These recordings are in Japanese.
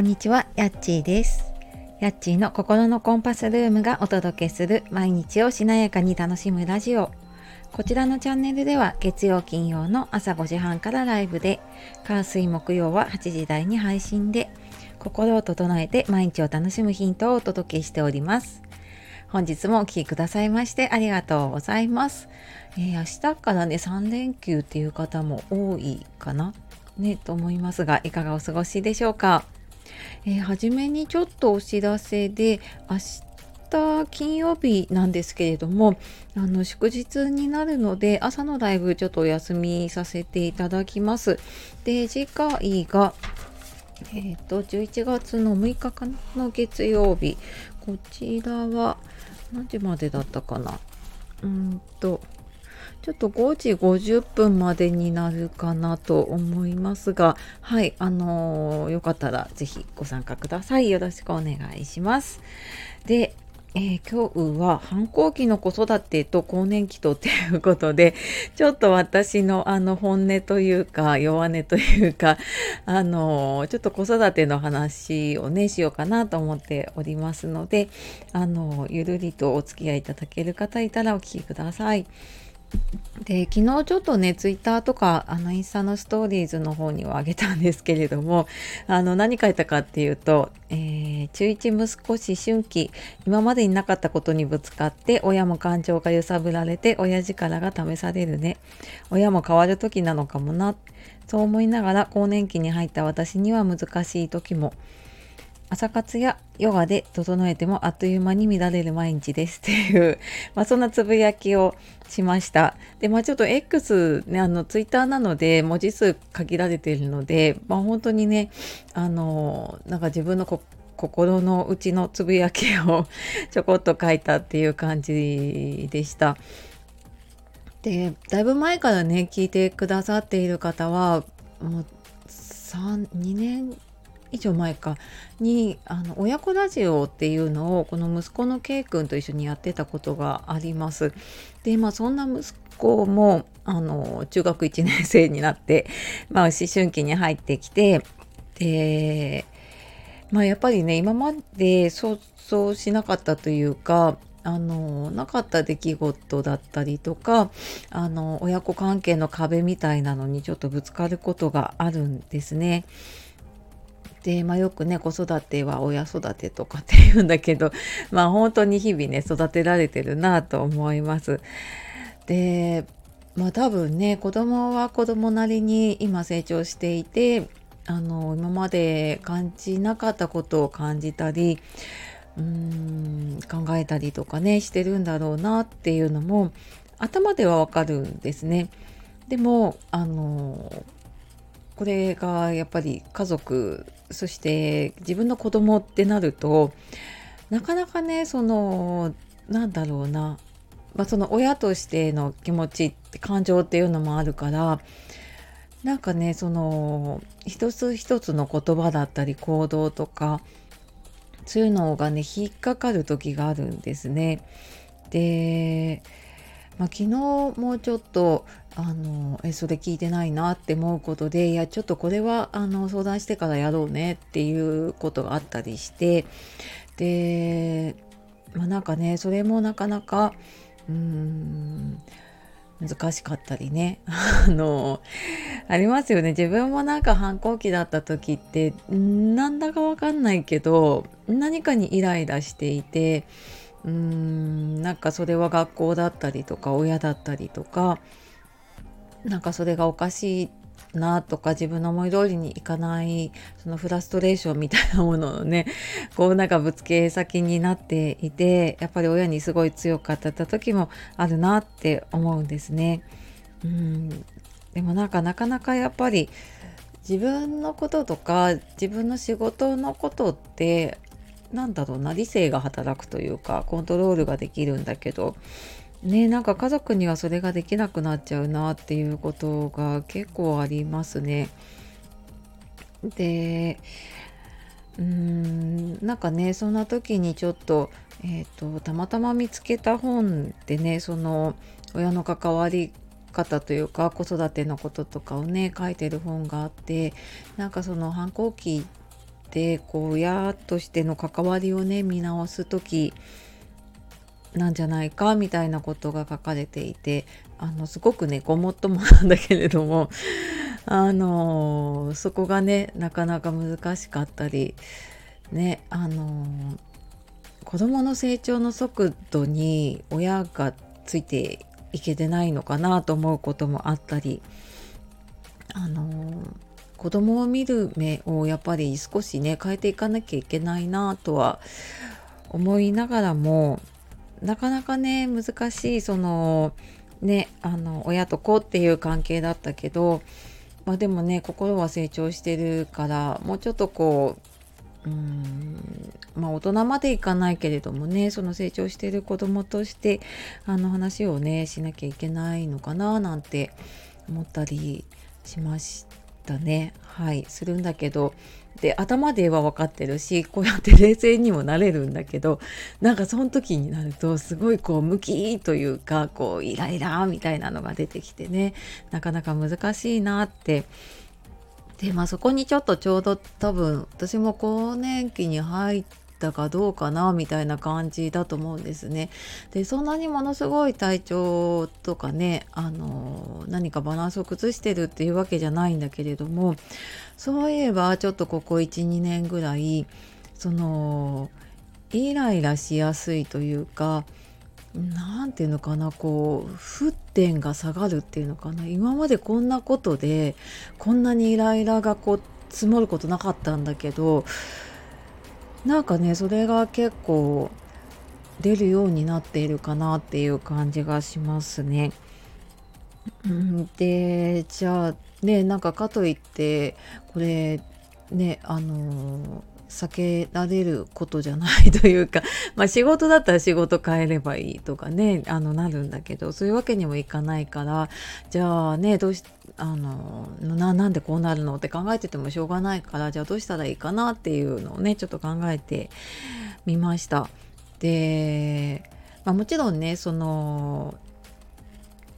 こんにちは、やっちーです。やっちーの心のコンパスルームがお届けする毎日をしなやかに楽しむラジオ。こちらのチャンネルでは月曜金曜の朝5時半からライブで、火水木曜は8時台に配信で、心を整えて毎日を楽しむヒントをお届けしております。本日もお聴きくださいましてありがとうございます。えー、明日からね、3連休っていう方も多いかな？ね、と思いますが、いかがお過ごしでしょうか？えー、初めにちょっとお知らせで、明日金曜日なんですけれども、あの祝日になるので、朝のライブちょっとお休みさせていただきます。で、次回が、えっ、ー、と、11月の6日かの月曜日、こちらは、何時までだったかな？うんと、ちょっと5時50分までになるかなと思いますが、はい、あのー、よかったらぜひご参加ください。よろしくお願いします。で、えー、今日は反抗期の子育てと更年期とっていうことで、ちょっと私のあの本音というか弱音というか、あのちょっと子育ての話をね、しようかなと思っておりますので、あのゆるりとお付き合いいただける方いたらお聞きください。で昨日ちょっとねツイッターとかあのインスタのストーリーズの方にはあげたんですけれども あの何書いたかっていうと、えー、中1息子思春期。今までになかったことにぶつかって親も感情が揺さぶられて親力が試されるね。親も変わる時なのかもな。そう思いながら更年期に入った私には難しい時も。朝活やヨガで整えてもあっという間に乱れる毎日ですっていう、まあ、そんなつぶやきをしました。で、まあちょっと X ね、あのツイッターなので文字数限られているので、まあ本当にね、あの、なんか自分の心の内のつぶやきを ちょこっと書いたっていう感じでした。で、だいぶ前からね、聞いてくださっている方は、もう3、2年以上前かにあの親子ラジオっていうのをこの息子の K 君と一緒にやってたことがあります。でまあそんな息子もあの中学1年生になって、まあ、思春期に入ってきてでまあやっぱりね今まで想像しなかったというかあのなかった出来事だったりとかあの親子関係の壁みたいなのにちょっとぶつかることがあるんですね。で、まあ、よくね子育ては親育てとかって言うんだけど まあ本当に日々ね育てられてるなと思います。でまあ多分ね子供は子供なりに今成長していてあの今まで感じなかったことを感じたりうーん考えたりとかねしてるんだろうなっていうのも頭ではわかるんですね。でもあのこれがやっぱり家族そして自分の子供ってなるとなかなかねそのなんだろうな、まあ、その親としての気持ち感情っていうのもあるからなんかねその一つ一つの言葉だったり行動とかそういうのがね引っかかる時があるんですね。でまあ、昨日もうちょっとあのえそれ聞いてないなって思うことでいやちょっとこれはあの相談してからやろうねっていうことがあったりしてでまあなんかねそれもなかなかうん難しかったりね。あのありますよね。自分もなんか反抗期だった時ってなんだかわかんないけど何かにイライラしていてうーんなんかそれは学校だったりとか親だったりとかなんかそれがおかしいなとか自分の思い通りにいかないそのフラストレーションみたいなもののね こうなんかぶつけ先になっていてやっぱり親にすごい強かった時もあるなって思うんですね。うんでもなんかなかなかやっぱり自分のこととか自分の仕事のことってなんだろうな理性が働くというかコントロールができるんだけどねなんか家族にはそれができなくなっちゃうなっていうことが結構ありますね。でうーんなんかねそんな時にちょっと,、えーと、たまたま見つけた本でねその親の関わり方というか子育てのこととかをね書いてる本があってなんかその反抗期でこう親としての関わりをね見直す時なんじゃないかみたいなことが書かれていてあのすごくねごもっともなんだけれども あのそこがねなかなか難しかったりねあの子どもの成長の速度に親がついていけてないのかなと思うこともあったりあの子供を見る目をやっぱり少しね変えていかなきゃいけないなとは思いながらもなかなかね難しいそのねあの親と子っていう関係だったけど、まあ、でもね心は成長してるからもうちょっとこううんまあ大人までいかないけれどもねその成長してる子供としてあの話をねしなきゃいけないのかななんて思ったりしましだね。はい。するんだけどで頭では分かってるしこうやって冷静にもなれるんだけどなんかその時になるとすごいこうムキというかこうイライラみたいなのが出てきてねなかなか難しいなって。でまあそこにちょっとちょうど多分私も更年期に入ったかどうかなみたいな感じだと思うんですね。でそんなにものすごい体調とかねあの何かバランスを崩してるっていうわけじゃないんだけれどもそういえばちょっとここ12年ぐらいそのイライラしやすいというか何て言うのかなこう沸点が下がるっていうのかな今までこんなことでこんなにイライラがこう積もることなかったんだけどなんかねそれが結構出るようになっているかなっていう感じがしますね。でじゃあねなんかかといってこれねあの避けられることじゃないというか まあ仕事だったら仕事変えればいいとかねあのなるんだけどそういうわけにもいかないからじゃあねどうしあのなんでこうなるのって考えててもしょうがないからじゃあどうしたらいいかなっていうのをねちょっと考えてみました。で、まあ、もちろんねその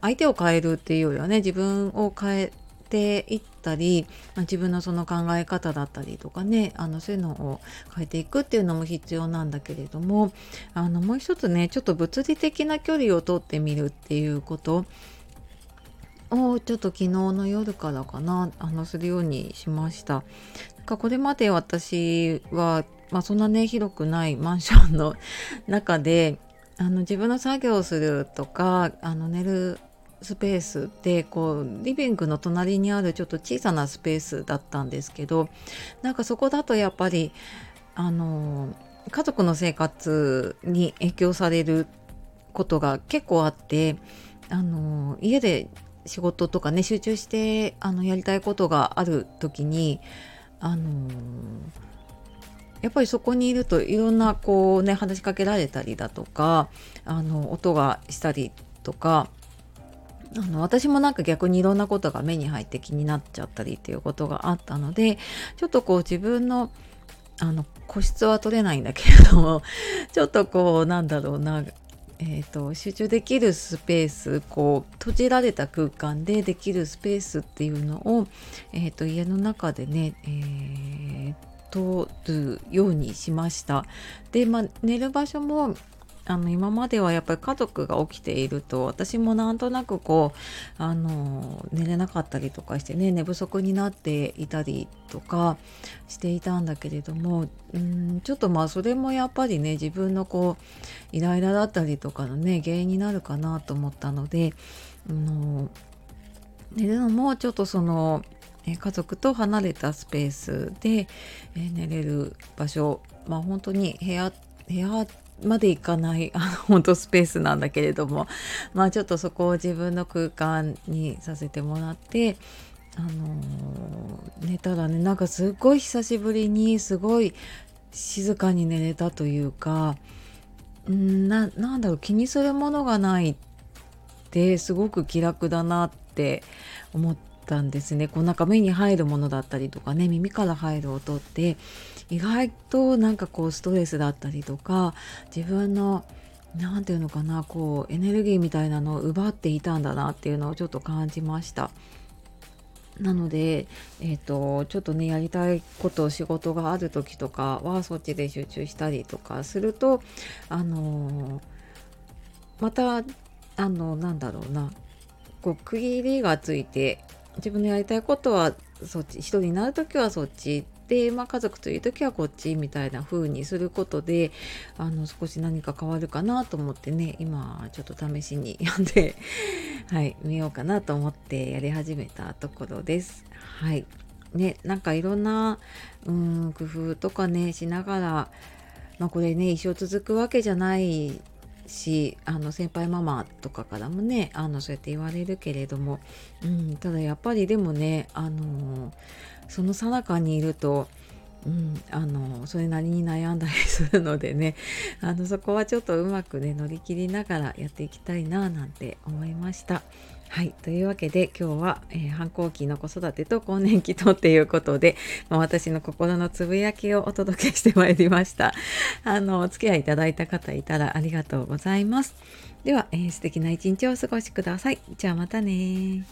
相手を変えるっていうよりはね自分を変えていったり、まあ、自分のその考え方だったりとかねあのそういうのを変えていくっていうのも必要なんだけれどもあのもう一つねちょっと物理的な距離をとってみるっていうことをちょっと昨日の夜からかなあのするようにしました。なんかこれまで私は、まあ、そんなね広くない マンションの中であの自分の作業をするとかあの寝るスペースでこうリビングの隣にあるちょっと小さなスペースだったんですけどなんかそこだとやっぱりあの家族の生活に影響されることが結構あってあの家で仕事とかね集中してあのやりたいことがある時にあのやっぱりそこにいるといろんなこうね話しかけられたりだとかあの音がしたりとかあの私もなんか逆にいろんなことが目に入って気になっちゃったりっていうことがあったのでちょっとこう自分の あの個室は取れないんだけれども ちょっとこうなんだろうなえーと、集中できるスペースこう閉じられた空間でできるスペースっていうのを、えーと、家の中でね、えー、取るようにしました。で、まあ、寝る場所もあの今まではやっぱり家族が起きていると私もなんとなくこうあの寝れなかったりとかしてね寝不足になっていたりとかしていたんだけれどもうんちょっとまあそれもやっぱりね自分のこうイライラだったりとかのね原因になるかなと思ったので、うん、寝るのもちょっとその家族と離れたスペースで、寝れる場所まあ本当に部屋部屋まで行かない あの本当スペースなんだけれども。まあちょっとそこを自分の空間にさせてもらってあのー、寝たらねなんかすっごい久しぶりにすごい静かに寝れたというかんななんだろう気にするものがないってすごく気楽だなって思ったんですね。こうなんか目に入るものだったりとかね耳から入る音って意外となんかこうストレスだったりとか自分の何て言うのかなこうエネルギーみたいなのを奪っていたんだなっていうのをちょっと感じました。なので、えーと、ちょっとねやりたいこと仕事がある時とかはそっちで集中したりとかするとあのー、またあのなんだろうなこう区切りがついて自分のやりたいことはそっち一人になる時はそっちで、まあ、家族という時はこっちみたいな風にすることであの少し何か変わるかなと思ってね今ちょっと試しに読ん ではい見ようかなと思ってやり始めたところです。はいね、なんかいろんなうん工夫とかねしながら、まあ、これね一生続くわけじゃないしあの先輩ママとかからもねあのそうやって言われるけれども、うん、ただやっぱりでもねあのその最中にいると、うん、あのそれなりに悩んだりするのでね あのそこはちょっとうまくね乗り切りながらやっていきたいななんて思いました。はい。というわけで今日は、えー、反抗期の子育てと更年期とっていうことで、まあ、私の心のつぶやきをお届けしてまいりました。あのお付き合いいただいた方いたらありがとうございます。では、えー、素敵な一日をお過ごしください。じゃあまたね